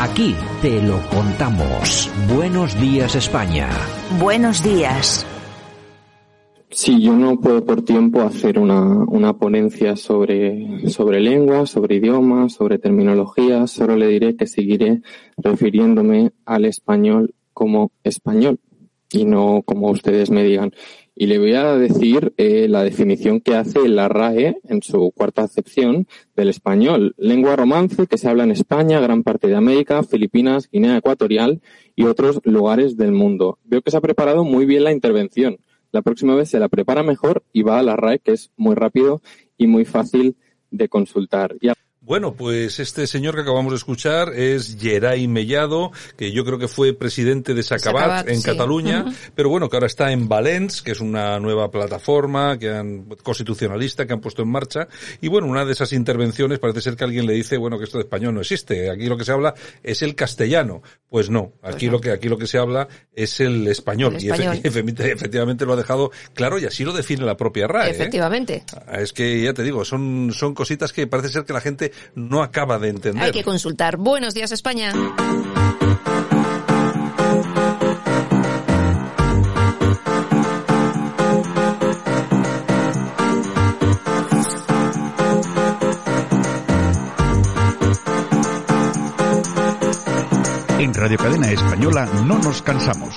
Aquí te lo contamos. Buenos días España. Buenos días. Sí, yo no puedo por tiempo hacer una, una ponencia sobre, sobre lengua, sobre idiomas, sobre terminología. Solo le diré que seguiré refiriéndome al español como español y no como ustedes me digan. Y le voy a decir eh, la definición que hace la RAE en su cuarta acepción del español. Lengua romance que se habla en España, gran parte de América, Filipinas, Guinea Ecuatorial y otros lugares del mundo. Veo que se ha preparado muy bien la intervención. La próxima vez se la prepara mejor y va a la RAE, que es muy rápido y muy fácil de consultar. Bueno, pues este señor que acabamos de escuchar es Geray Mellado, que yo creo que fue presidente de Sacabat, en Cataluña, pero bueno, que ahora está en Valens, que es una nueva plataforma que han, constitucionalista que han puesto en marcha. Y bueno, una de esas intervenciones parece ser que alguien le dice, bueno, que esto de español no existe. Aquí lo que se habla es el castellano. Pues no, aquí pues lo que, aquí lo que se habla es el español. Y efectivamente lo ha dejado claro y así lo define la propia RAE. ¿eh? Efectivamente. Es que ya te digo, son, son cositas que parece ser que la gente no acaba de entender. Hay que consultar. Buenos días, España. En Radio Cadena Española no nos cansamos.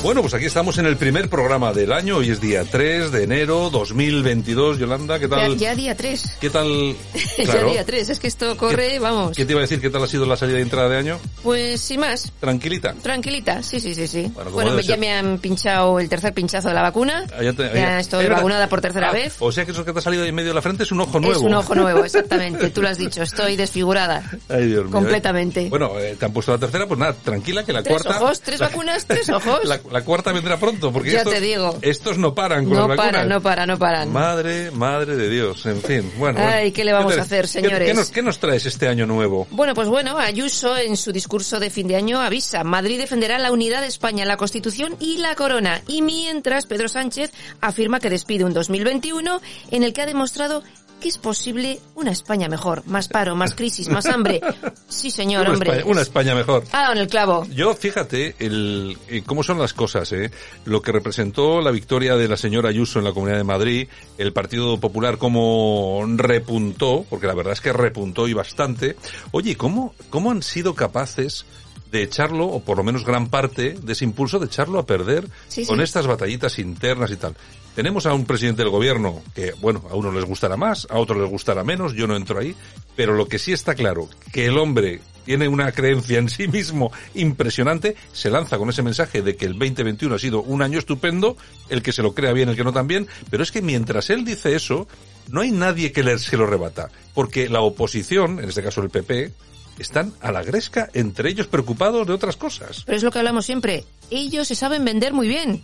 Bueno, pues aquí estamos en el primer programa del año. Hoy es día 3 de enero 2022. Yolanda, ¿qué tal? Ya, día 3. ¿Qué tal? ya día 3. Es que esto corre, vamos. ¿Qué te iba a decir? ¿Qué tal ha sido la salida de entrada de año? Pues sin más. ¿Tranquilita? Tranquilita, sí, sí, sí. sí. Bueno, ya me han pinchado el tercer pinchazo de la vacuna. Ah, ya, te, ya, estoy vacunada por tercera ah, vez. O sea que eso que te ha salido en medio de la frente es un ojo nuevo. Es un ojo nuevo, exactamente. Tú lo has dicho. Estoy desfigurada. Ay, Dios mío. Completamente. Bueno, eh, te han puesto la tercera, pues nada, tranquila que la ¿Tres cuarta... ojos? ¿Tres vacunas? ¿Tres ojos? La, la cuarta vendrá pronto porque ya estos, te digo. estos no paran con no las vacunas. No paran, no paran, no paran. Madre, madre de Dios, en fin. Bueno, Ay, ¿qué le vamos a hacer, señores? ¿qué, qué, nos, ¿Qué nos traes este año nuevo? Bueno, pues bueno, Ayuso en su discurso de fin de año avisa, Madrid defenderá la unidad de España, la Constitución y la corona. Y mientras Pedro Sánchez afirma que despide un 2021 en el que ha demostrado que es posible una España mejor, más paro, más crisis, más hambre. Sí, señor, una hombre. España, una España mejor. Dado en el clavo. Yo, fíjate, el, eh, cómo son las cosas, ¿eh? Lo que representó la victoria de la señora Ayuso en la Comunidad de Madrid, el Partido Popular cómo repuntó, porque la verdad es que repuntó y bastante. Oye, ¿cómo, cómo han sido capaces de echarlo, o por lo menos gran parte de ese impulso de echarlo a perder Sí, con estas batallitas internas y tal. Tenemos a un presidente del gobierno que, bueno, a unos les gustará más, a otros les gustará menos, yo no entro ahí, pero lo que sí está claro, que el hombre tiene una creencia en sí mismo impresionante, se lanza con ese mensaje de que el 2021 ha sido un año estupendo, el que se lo crea bien, el que no también, pero es que mientras él dice eso, no hay nadie que se lo rebata, porque la oposición, en este caso el PP, están a la gresca, entre ellos preocupados de otras cosas. Pero es lo que hablamos siempre. Ellos se saben vender muy bien.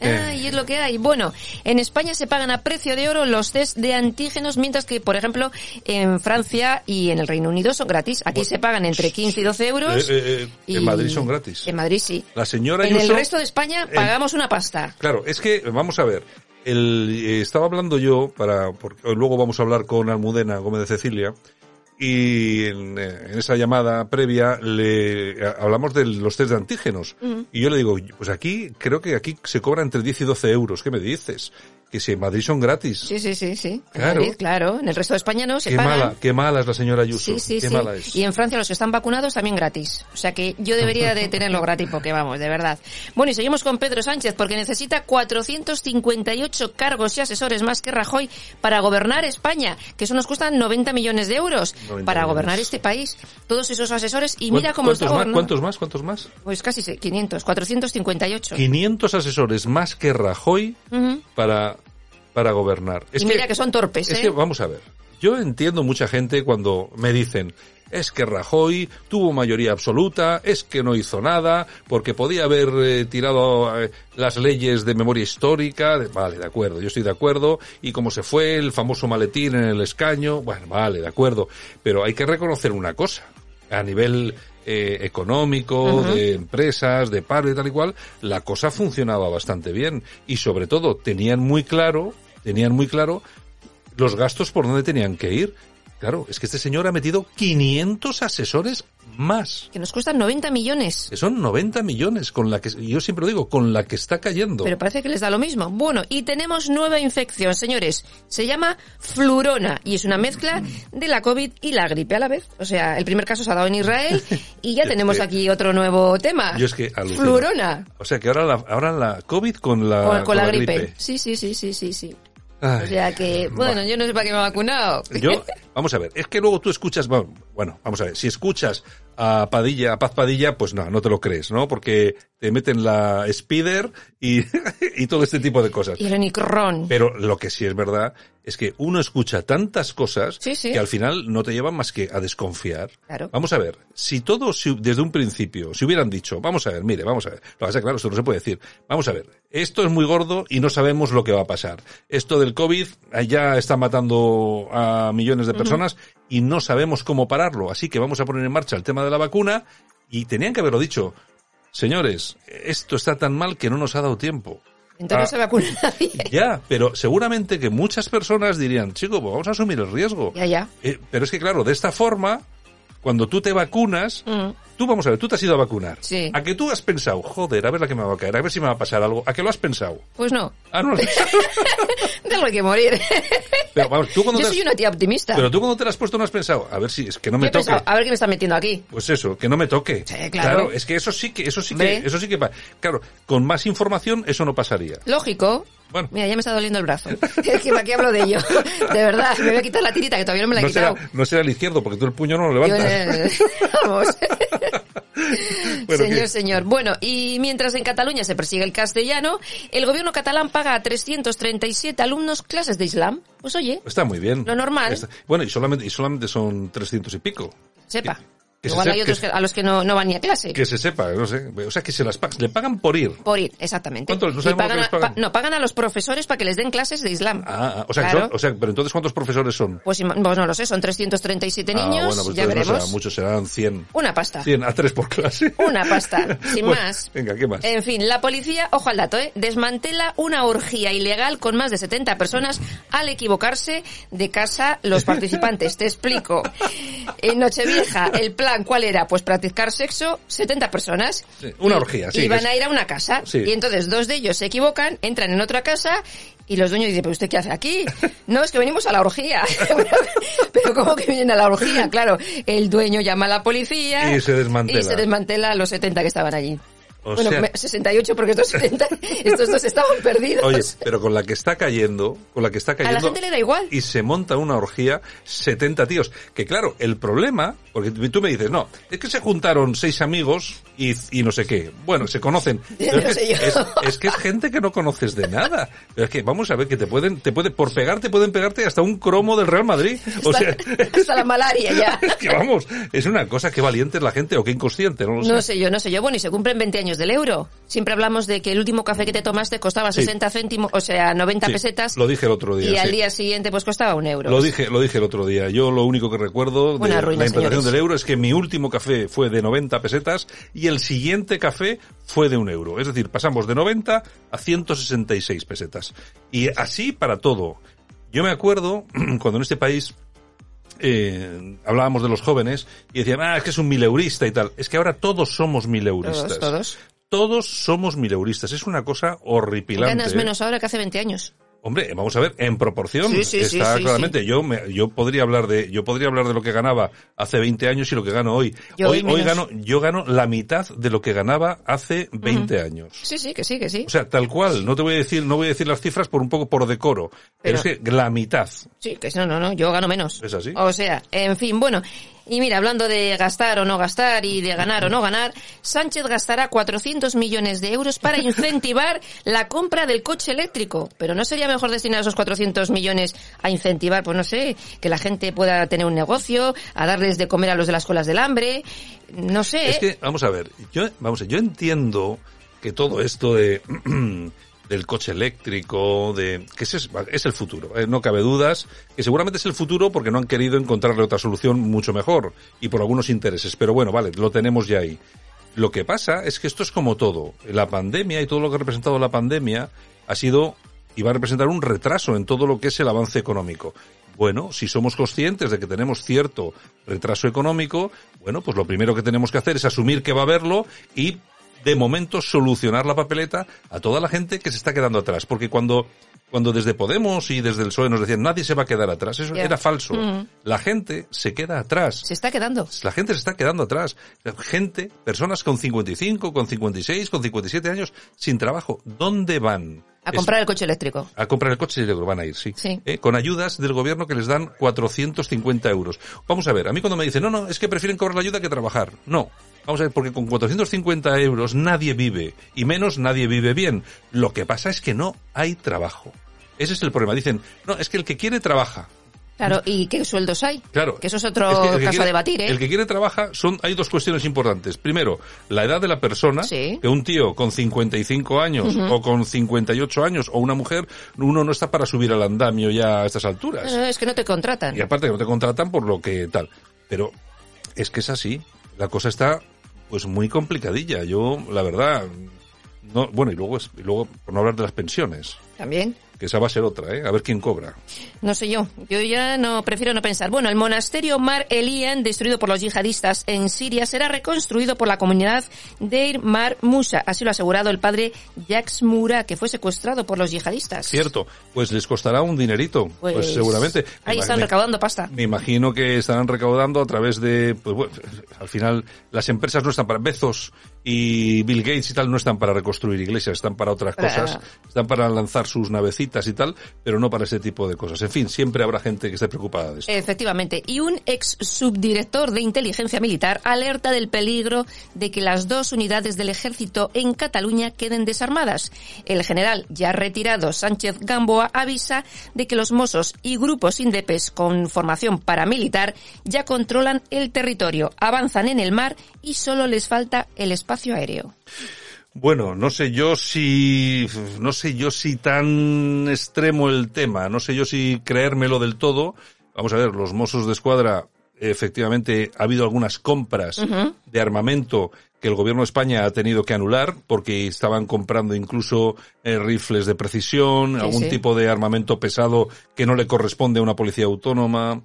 Ah, y es lo que hay. Bueno, en España se pagan a precio de oro los test de antígenos, mientras que, por ejemplo, en Francia y en el Reino Unido son gratis. Aquí Bueno, se pagan entre 15 y 12 euros. Eh, eh, eh, y- En Madrid son gratis. En Madrid sí. La señora En el resto de España pagamos una pasta. Claro, es que, vamos a ver, el, eh, estaba hablando yo, para, porque luego vamos a hablar con Almudena Gómez de Cecilia, y en, eh, en esa llamada previa le a- hablamos de los test de antígenos. Y yo le digo, pues aquí, creo que aquí se cobra entre 10 y 12 euros. ¿Qué me dices? Que si en Madrid son gratis. Sí, sí, sí, sí. En Claro. Madrid, claro. En el resto de España no, se qué pagan. mala, qué mala es la señora Ayuso. Sí, sí, qué sí. mala es. Y en Francia los que están vacunados también gratis. O sea que yo debería de tenerlo gratis porque vamos, de verdad. Bueno, y seguimos con Pedro Sánchez porque necesita 458 cargos y asesores más que Rajoy para gobernar España, que eso nos cuesta 90 millones de euros 90 para gobernar este país. Todos esos asesores y ¿Cuán- mira cómo está ¿Cuántos más? gobernando. ¿Cuántos más? ¿Cuántos más? Pues casi se- 500, 458. 500 asesores más que Rajoy Ujú. para, para gobernar. Es y mira que, son torpes, Es ¿eh? que, vamos a ver, yo entiendo mucha gente cuando me dicen, es que Rajoy tuvo mayoría absoluta, es que no hizo nada, porque podía haber eh, tirado eh, las leyes de memoria histórica, de- vale, de acuerdo, yo estoy de acuerdo, y como se fue el famoso maletín en el escaño, bueno, vale, de acuerdo, pero hay que reconocer una cosa, a nivel eh, económico, de empresas, de paro y tal y cual, la cosa funcionaba bastante bien, y sobre todo tenían muy claro, tenían muy claro los gastos por dónde tenían que ir. Claro, es que este señor ha metido 500 asesores más. Que nos cuestan 90 millones. Que son 90 millones con la que, yo siempre lo digo, con la que está cayendo. Pero parece que les da lo mismo. Bueno, y tenemos nueva infección, señores. Se llama flurona y es una mezcla de la COVID y la gripe a la vez. O sea, el primer caso se ha dado en Israel y ya tenemos aquí otro nuevo tema. Yo es que alucino. Flurona. O sea que ahora la, ahora la COVID con la, Con, con la gripe. Sí, sí, sí, sí, sí, sí. Ay. O sea que, bueno, yo no sé para qué me he vacunado. Yo, vamos a ver, es que luego tú escuchas, bueno, vamos a ver, si escuchas a Padilla, a Paz Padilla, pues no, no te lo crees, ¿no? Porque te meten la Spider y, y todo este tipo de cosas. Y el. Pero lo que sí es verdad es que uno escucha tantas cosas Sí, sí. que al final no te llevan más que a desconfiar. Claro. Vamos a ver, si todos si- desde un principio se hubieran dicho, vamos a ver, mire, vamos a ver, lo pasa claro, esto no se puede decir, vamos a ver, esto es muy gordo y no sabemos lo que va a pasar. Esto del COVID ya está matando a millones de personas y no sabemos cómo pararlo, así que vamos a poner en marcha el tema de la vacuna y tenían que haberlo dicho. Señores, esto está tan mal que no nos ha dado tiempo. Entonces no Ah. se vacuna nadie. Ya, pero seguramente que muchas personas dirían, chico, pues vamos a asumir el riesgo. Ya, ya. Eh, pero es que claro, de esta forma, cuando tú te vacunas, Mm. Tú vamos a ver, tú te has ido a vacunar. Sí. A que tú has pensado, joder, a ver la que me va a caer, a ver si me va a pasar algo. ¿A que lo has pensado? Pues no. Ah, no. Tengo que morir. pero vamos, tú cuando Yo te has, soy una tía optimista. pero tú cuando te lo has puesto no has pensado, a ver si es que no me toque. pensado, a ver qué me está metiendo aquí. Pues eso, que no me toque. Sí, claro. es que eso sí que, eso sí que, eso sí que, claro, con más información eso no pasaría. Lógico. Bueno. Mira, ya me está doliendo el brazo. Es que para qué hablo de ello. De verdad, me voy a quitar la tirita que todavía no me la he No será, quitado. no será el izquierdo, porque tú el puño no lo Yo, levantas. eh, vamos. Bueno, señor, ¿qué? señor. Bueno, y mientras en Cataluña se persigue el castellano, el gobierno catalán paga a 337 alumnos clases de Islam. Pues oye, Está muy bien. Lo normal. Está- bueno, y solamente, y solamente son 300 y pico. sepa. Que se Igual hay otros que- a los que no, no van ni a clase. Que se sepa, no sé. O sea, que se las pagan. Le pagan por ir. Por ir, exactamente. ¿Cuánto? No sabemos pagan lo que a- les pagan. pa- no, pagan a los profesores para que les den clases de Islam. Ah, ah, o sea, Claro. son- o sea, pero entonces ¿cuántos profesores son? Pues, pues no lo sé, son 337 Ah, niños, bueno, pues ya no veremos. serán muchos, serán 100. Una pasta. 100 a 3 por clase. Una pasta, sin Bueno, más. Venga, ¿qué más? En fin, la policía, ojo al dato, ¿eh? desmantela una orgía ilegal con más de 70 personas al equivocarse de casa los participantes. Te explico. En Nochevieja, el plan, ¿cuál era? Pues practicar sexo, 70 personas. Sí, una orgía, sí, Y van es- a ir a una casa. Sí. Y entonces dos de ellos se equivocan, entran en otra casa y los dueños dicen, ¿pero usted qué hace aquí? No, es que venimos a la orgía. Pero ¿cómo que vienen a la orgía? Claro, el dueño llama a la policía Y se desmantela. y se desmantela a los 70 que estaban allí. O bueno, sea- me- 68 porque estos 70, estos dos estaban perdidos. Oye, pero con la que está cayendo, con la que está a cayendo. la gente le da igual. y se monta una orgía 70 tíos. Que claro, el problema, porque tú me dices, no, es que se juntaron seis amigos y, y no sé qué. Bueno, se conocen. Pero No es, sé que, yo. es, es que es gente que no conoces de nada. Pero es que vamos a ver que te pueden, te puede, por pegarte pueden pegarte hasta un cromo del Real Madrid. O hasta, sea, hasta la malaria ya. es que vamos, es una cosa que valiente es la gente o que inconsciente, no lo sé. No sé yo, no sé yo. Bueno, y se cumplen 20 años del euro. Siempre hablamos de que el último café que te tomaste costaba Sí. 60 céntimos, o sea, 90 Sí, pesetas. Lo dije el otro día. y al día siguiente pues costaba un euro. Lo dije, lo dije el otro día. Yo lo único que recuerdo de ruina, la implantación señores. del euro es que mi último café fue de 90 pesetas y el siguiente café fue de un euro. Es decir, pasamos de 90 a 166 pesetas. Y así para todo. Yo me acuerdo cuando en este país eh, hablábamos de los jóvenes y decían, ah, es que es un mileurista y tal. Es que ahora todos somos mileuristas. Todos, todos. Todos somos mileuristas. Es una cosa horripilante. Ganas ¿eh? menos ahora que hace 20 años. Hombre, vamos a ver, en proporción Sí, sí, sí, está sí, claramente. Yo me, yo podría hablar de yo podría hablar de lo que ganaba hace 20 años y lo que gano hoy. Yo hoy hoy gano yo gano la mitad de lo que ganaba hace 20 años. Sí, sí, que sí, que sí. O sea, tal cual, no te voy a decir no voy a decir las cifras por un poco por decoro, pero, Pero- es que la mitad. Sí, que no, no, no, yo gano menos. ¿Es así? O sea, en fin, bueno. Y mira, hablando de gastar o no gastar y de ganar o no ganar, Sánchez gastará 400 millones de euros para incentivar la compra del coche eléctrico. Pero ¿no sería mejor destinar esos 400 millones a incentivar, pues no sé, que la gente pueda tener un negocio, a darles de comer a los de las colas del hambre? No sé. Es que, vamos a ver, yo, vamos a ver, yo entiendo que todo esto de del coche eléctrico, de que es el futuro, eh, no cabe dudas, que seguramente es el futuro porque no han querido encontrarle otra solución mucho mejor y por algunos intereses, pero bueno, vale, lo tenemos ya ahí. Lo que pasa es que esto es como todo, la pandemia y todo lo que ha representado la pandemia ha sido y va a representar un retraso en todo lo que es el avance económico. Bueno, si somos conscientes de que tenemos cierto retraso económico, bueno, pues lo primero que tenemos que hacer es asumir que va a haberlo y de momento solucionar la papeleta a toda la gente que se está quedando atrás. Porque cuando, cuando desde Podemos y desde el PSOE nos decían nadie se va a quedar atrás, eso era falso. Mm. La gente se queda atrás. Se está quedando. La gente se está quedando atrás. Gente, personas con 55, con 56, con 57 años sin trabajo. ¿Dónde van? A comprar el coche eléctrico. a comprar el coche lo van a ir, sí. Sí. Eh, Con ayudas del gobierno que les dan 450 euros. Vamos a ver, a mí cuando me dicen, no, no, es que prefieren cobrar la ayuda que trabajar. No. Vamos a ver, porque con 450 euros nadie vive, y menos nadie vive bien. Lo que pasa es que no hay trabajo. Ese es el problema. Dicen, no, es que el que quiere trabaja. Claro, ¿y qué sueldos hay? Claro. Que eso es otro Es que el que caso quiere- a debatir, ¿eh? El que quiere trabaja, son, hay dos cuestiones importantes. Primero, la edad de la persona, Sí. que un tío con 55 años o con 58 años o una mujer, uno no está para subir al andamio ya a estas alturas. No, no, es que no te contratan. Y aparte que no te contratan por lo que tal. Pero es que es así. La cosa está pues muy complicadilla. Yo, la verdad, no, bueno, y luego, es, y luego, por no hablar de las pensiones, También. Que esa va a ser otra, ¿eh? A ver quién cobra. No sé yo. Yo ya no prefiero no pensar. Bueno, el monasterio Mar Elian, destruido por los yihadistas en Siria, será reconstruido por la comunidad Deir Mar Musa. Así lo ha asegurado el padre Jacques Mura, que fue secuestrado por los yihadistas. Cierto, pues les costará un dinerito, pues, Pues, seguramente. Ahí están recaudando pasta. Me imagino que estarán recaudando a través de, pues bueno, al final las empresas no están para Bezos y Bill Gates y tal no están para reconstruir iglesias, están para otras cosas, están para lanzar sus navecitas y tal, pero no para ese tipo de cosas. En fin, siempre habrá gente que esté preocupada de esto. Efectivamente. Y un ex subdirector de inteligencia militar alerta del peligro de que las dos unidades del ejército en Cataluña queden desarmadas. El general ya retirado Sánchez Gamboa avisa de que los Mossos y grupos indepes con formación paramilitar ya controlan el territorio, avanzan en el mar y solo les falta el espacio aéreo. Bueno, no sé yo si, no sé yo si tan extremo el tema, no sé yo si creérmelo del todo. Vamos a ver, los Mossos de Escuadra, efectivamente, ha habido algunas compras de armamento que el gobierno de España ha tenido que anular porque estaban comprando incluso eh, rifles de precisión, Sí, algún sí. tipo de armamento pesado que no le corresponde a una policía autónoma.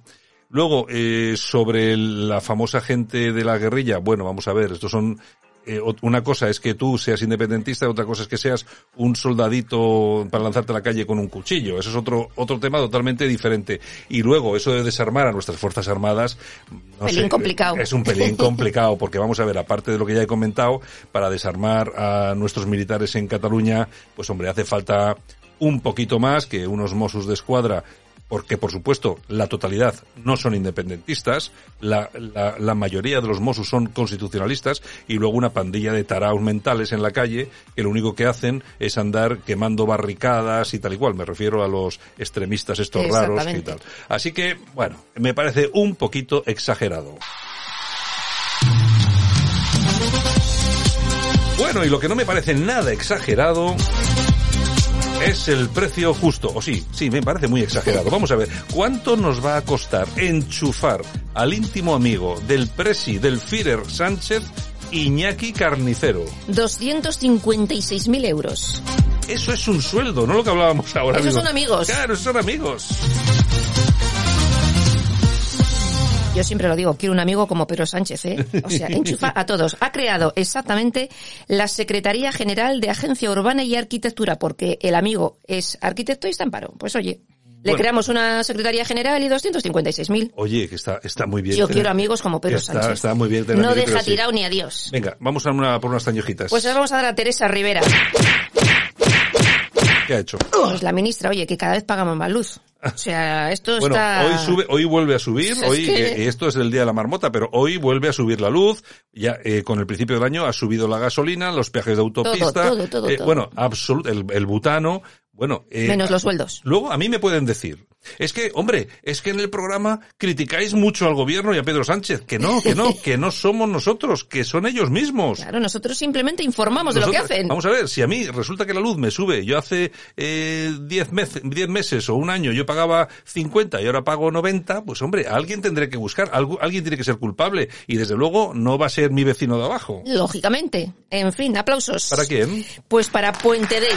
Luego, eh, sobre la famosa gente de la guerrilla, bueno, vamos a ver, estos son eh, una cosa es que tú seas independentista y otra cosa es que seas un soldadito para lanzarte a la calle con un cuchillo. Eso es otro otro tema totalmente diferente. Y luego eso de desarmar a nuestras fuerzas armadas, no Pelín sé, complicado. es un pelín complicado porque vamos a ver, aparte de lo que ya he comentado, para desarmar a nuestros militares en Cataluña, pues hombre, hace falta un poquito más que unos Mossos de escuadra porque por supuesto la totalidad no son independentistas, la, la, la mayoría de los Mossos son constitucionalistas y luego una pandilla de taraos mentales en la calle que lo único que hacen es andar quemando barricadas y tal y cual. Me refiero a los extremistas estos raros y tal. Así que, bueno, me parece un poquito exagerado. Bueno, y lo que no me parece nada exagerado es el precio justo. O sí, sí, me parece muy exagerado. Vamos a ver, ¿cuánto nos va a costar enchufar al íntimo amigo del presi del Führer Sánchez, Iñaki Carnicero? 256.000 euros. Eso es un sueldo, no lo que hablábamos ahora Esos mismo. son amigos. Claro, esos son amigos. Yo siempre lo digo, quiero un amigo como Pedro Sánchez, ¿eh? O sea, enchufa a todos. Ha creado exactamente la Secretaría General de Agencia Urbana y Arquitectura, porque el amigo es arquitecto y está en paro. Pues oye, le Bueno. creamos una Secretaría General y 256.000. Oye, que está, está muy bien. Yo tener- quiero amigos como Pedro está, Sánchez. Está muy bien tener No deja pero sí. tirado ni adiós. Venga, vamos a una, por unas tañojitas. Pues ahora vamos a dar a Teresa Rivera. ¿Qué ha hecho? Pues la ministra, oye, que cada vez pagamos más luz. O sea, esto Bueno, está... hoy sube, hoy vuelve a subir, Es hoy, que- que esto es el día de la marmota, pero hoy vuelve a subir la luz, ya eh, con el principio del año ha subido la gasolina, los peajes de autopista, todo, todo, eh, todo. bueno, el, el butano, bueno, eh, Menos los sueldos. Luego a mí me pueden decir, es que, hombre, es que en el programa criticáis mucho al gobierno y a Pedro Sánchez, que no, que no, que no somos nosotros, que son ellos mismos. Claro, nosotros simplemente informamos de lo que hacen. Vamos a ver, si a mí resulta que la luz me sube, yo hace eh, 10 mes- 10 meses o un año yo pagaba 50 y ahora pago 90, pues hombre, alguien tendré que buscar, algu- alguien tiene que ser culpable y desde luego no va a ser mi vecino de abajo. Lógicamente. En fin, aplausos. ¿Para quién? Pues para Puente Dei.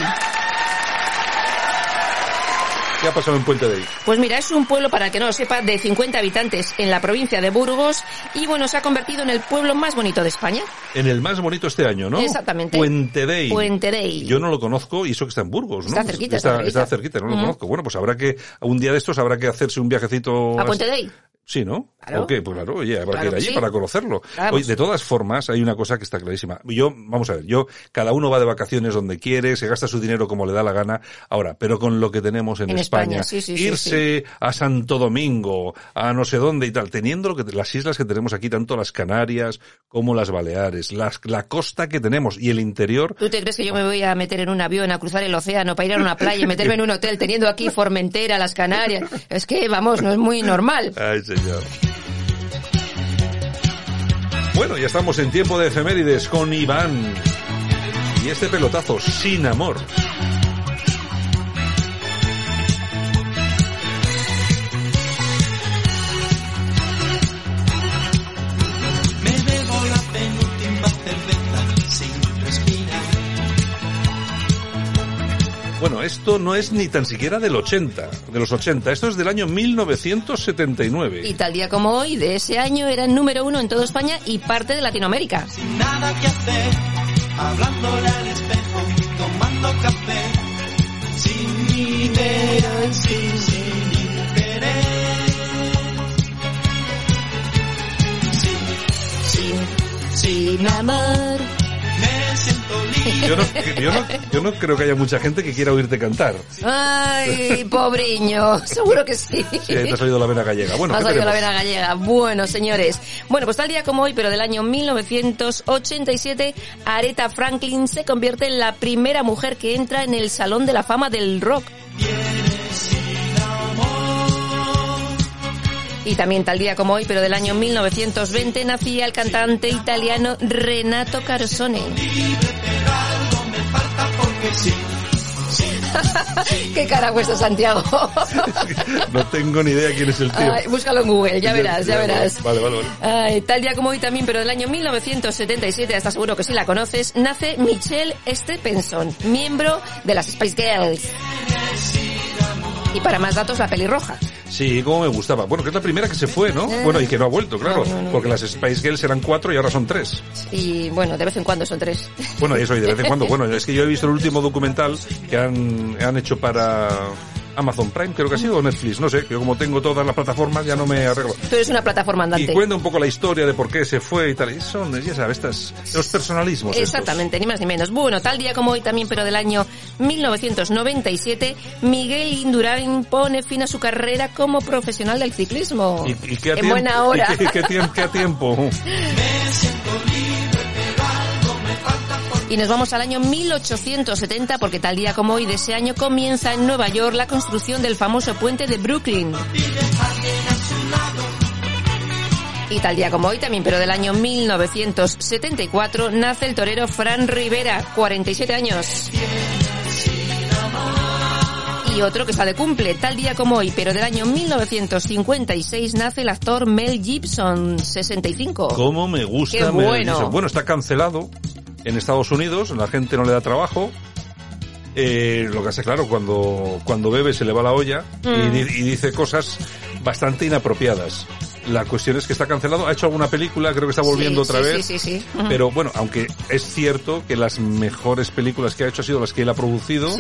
¿Qué ha pasado en Puente de ahí? Pues mira, es un pueblo, para que no lo sepa, de 50 habitantes en la provincia de Burgos y bueno, se ha convertido en el pueblo más bonito de España. En el más bonito este año, ¿no? Exactamente. Puente Dei. Puente Dei. Yo no lo conozco y eso que está en Burgos, ¿no? Está cerquita, Está, está cerquita. está cerquita, no lo Ujú. conozco. Bueno, pues habrá que, un día de estos habrá que hacerse un viajecito. ¿A Puente Dei? Sí, ¿no? Claro. Ok, pues claro, oye, habrá Claro que ir allí sí. para conocerlo. Oye, de todas formas, hay una cosa que está clarísima. Yo, vamos a ver, yo, cada uno va de vacaciones donde quiere, se gasta su dinero como le da la gana. Ahora, pero con lo que tenemos en, En España, España, sí, sí, sí, irse a Santo Domingo, a no sé dónde y tal, teniendo lo que, las islas que tenemos aquí, tanto las Canarias como las Baleares, las, la costa que tenemos y el interior, ¿Tú te crees que yo me voy a meter en un avión a cruzar el océano para ir a una playa y meterme en un hotel teniendo aquí Formentera, las Canarias? Es que, vamos, no es muy normal. Ay, Bueno, ya estamos en tiempo de efemérides con Iván. Y este pelotazo, sin amor. Bueno, esto no es ni tan siquiera del 80, de los 80. Esto es del año 1979. Y tal día como hoy, de ese año, era el número uno en toda España y parte de Latinoamérica. Sin nada que hacer, hablándole al espejo, Yo no, yo, no, yo no creo que haya mucha gente que quiera oírte cantar. Ay, pobriño, seguro que sí. Si te has oído la vena gallega. Bueno, Me ha ¿qué salido la vena gallega. Bueno, señores. Bueno, pues tal día como hoy, pero del año 1987, Aretha Franklin se convierte en la primera mujer que entra en el Salón de la Fama del Rock. Y también tal día como hoy, pero del año 1920, nacía el cantante italiano Renato Carosone. ¿Qué cara puesto Santiago? No tengo ni idea quién es el tío. Ay, búscalo en Google, ya verás, ya verás. Vale, vale, vale. Ay, tal día como hoy también, pero del año 1977, estás seguro que sí la conoces, nace Michelle Stephenson, miembro de las Spice Girls. Y para más datos, la pelirroja. Sí, como me gustaba. Bueno, que es la primera que se fue, ¿no? Bueno, y que no ha vuelto, claro. No, no, no. Porque las Spice Girls eran cuatro y ahora son tres. Y bueno, de vez en cuando son tres. Bueno, eso, y de vez en cuando. Bueno, es que yo he visto el último documental que han, han hecho para Amazon Prime, creo que ha sido, o Netflix, no sé, que como tengo todas las plataformas ya no me arreglo. Tú eres una plataforma Y andante. cuenta un poco la historia de por qué se fue y tal. Y son, ya sabes, estas, los personalismos. estos. Exactamente, ni más ni menos. Bueno, tal día como hoy también, pero del año 1997, Miguel Indurain pone fin a su carrera como profesional del ciclismo. ¿Y, y qué a en tiempo- buena hora. ¿Y qué, qué tiempo? ¿Qué a tiempo? Y nos vamos al año 1870 porque tal día como hoy de ese año comienza en Nueva York la construcción del famoso puente de Brooklyn. Y tal día como hoy también, pero del año 1974, nace el torero Fran Rivera, 47 años. Y otro que está de cumple, tal día como hoy, pero del año 1956, nace el actor Mel Gibson, 65. ¿Cómo me gusta Qué Mel bueno. Gibson? Bueno, está cancelado en Estados Unidos, la gente no le da trabajo. Eh, lo que hace, claro, cuando, cuando bebe se le va la olla y, Mm. di- y dice cosas bastante inapropiadas. La cuestión es que está cancelado. Ha hecho alguna película, creo que está volviendo Sí, otra sí, vez. Sí, sí, sí. Ujú. Pero bueno, aunque es cierto que las mejores películas que ha hecho ha sido las que él ha producido,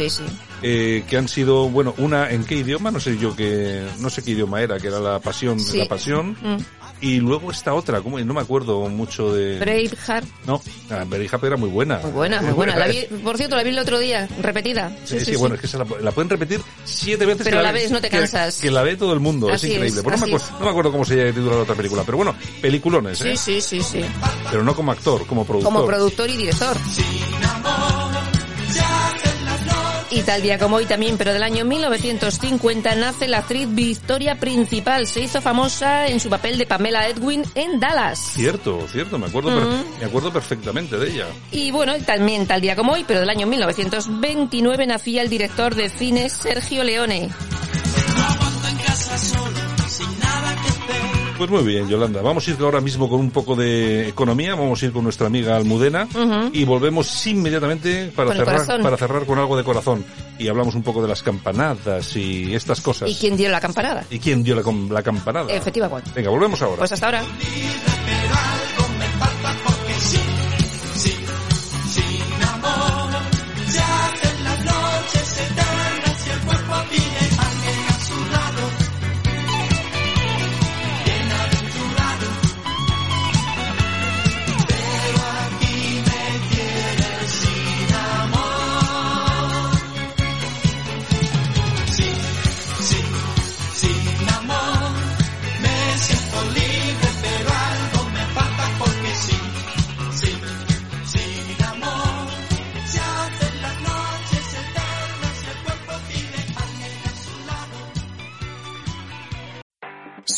eh, que han sido, bueno, una en qué idioma, no sé yo qué, no sé qué idioma era, que era la pasión, la pasión, Mm. Y luego esta otra, como no me acuerdo mucho de, Braveheart, no, la Braveheart era muy buena, muy buena, muy buena. La vi, por cierto, la vi el otro día, repetida. Sí, sí, bueno, es que se la, la pueden repetir siete veces. Pero que la ves, no te cansas. Que, la ve todo el mundo, Así es increíble. es, no, me acuerdo, no me acuerdo cómo se titula la otra película, pero bueno, peliculones, ¿eh? Sí, sí, sí, sí. Pero no como actor, como productor. Como productor y director. Y tal día como hoy también, pero del año 1950, nace la actriz Victoria Principal. Se hizo famosa en su papel de Pamela Edwin en Dallas. Cierto, cierto, me acuerdo, per- me acuerdo perfectamente de ella. Y bueno, también tal día como hoy, pero del año 1929, nacía el director de cine Sergio Leone. Pues muy bien, Yolanda. Vamos a ir ahora mismo con un poco de economía. Vamos a ir con nuestra amiga Almudena y volvemos inmediatamente para cerrar, para cerrar con algo de corazón. Y hablamos un poco de las campanadas y estas cosas. ¿Y quién dio la campanada? ¿Y quién dio la, la campanada? Efectivamente. Venga, volvemos ahora. Pues hasta ahora.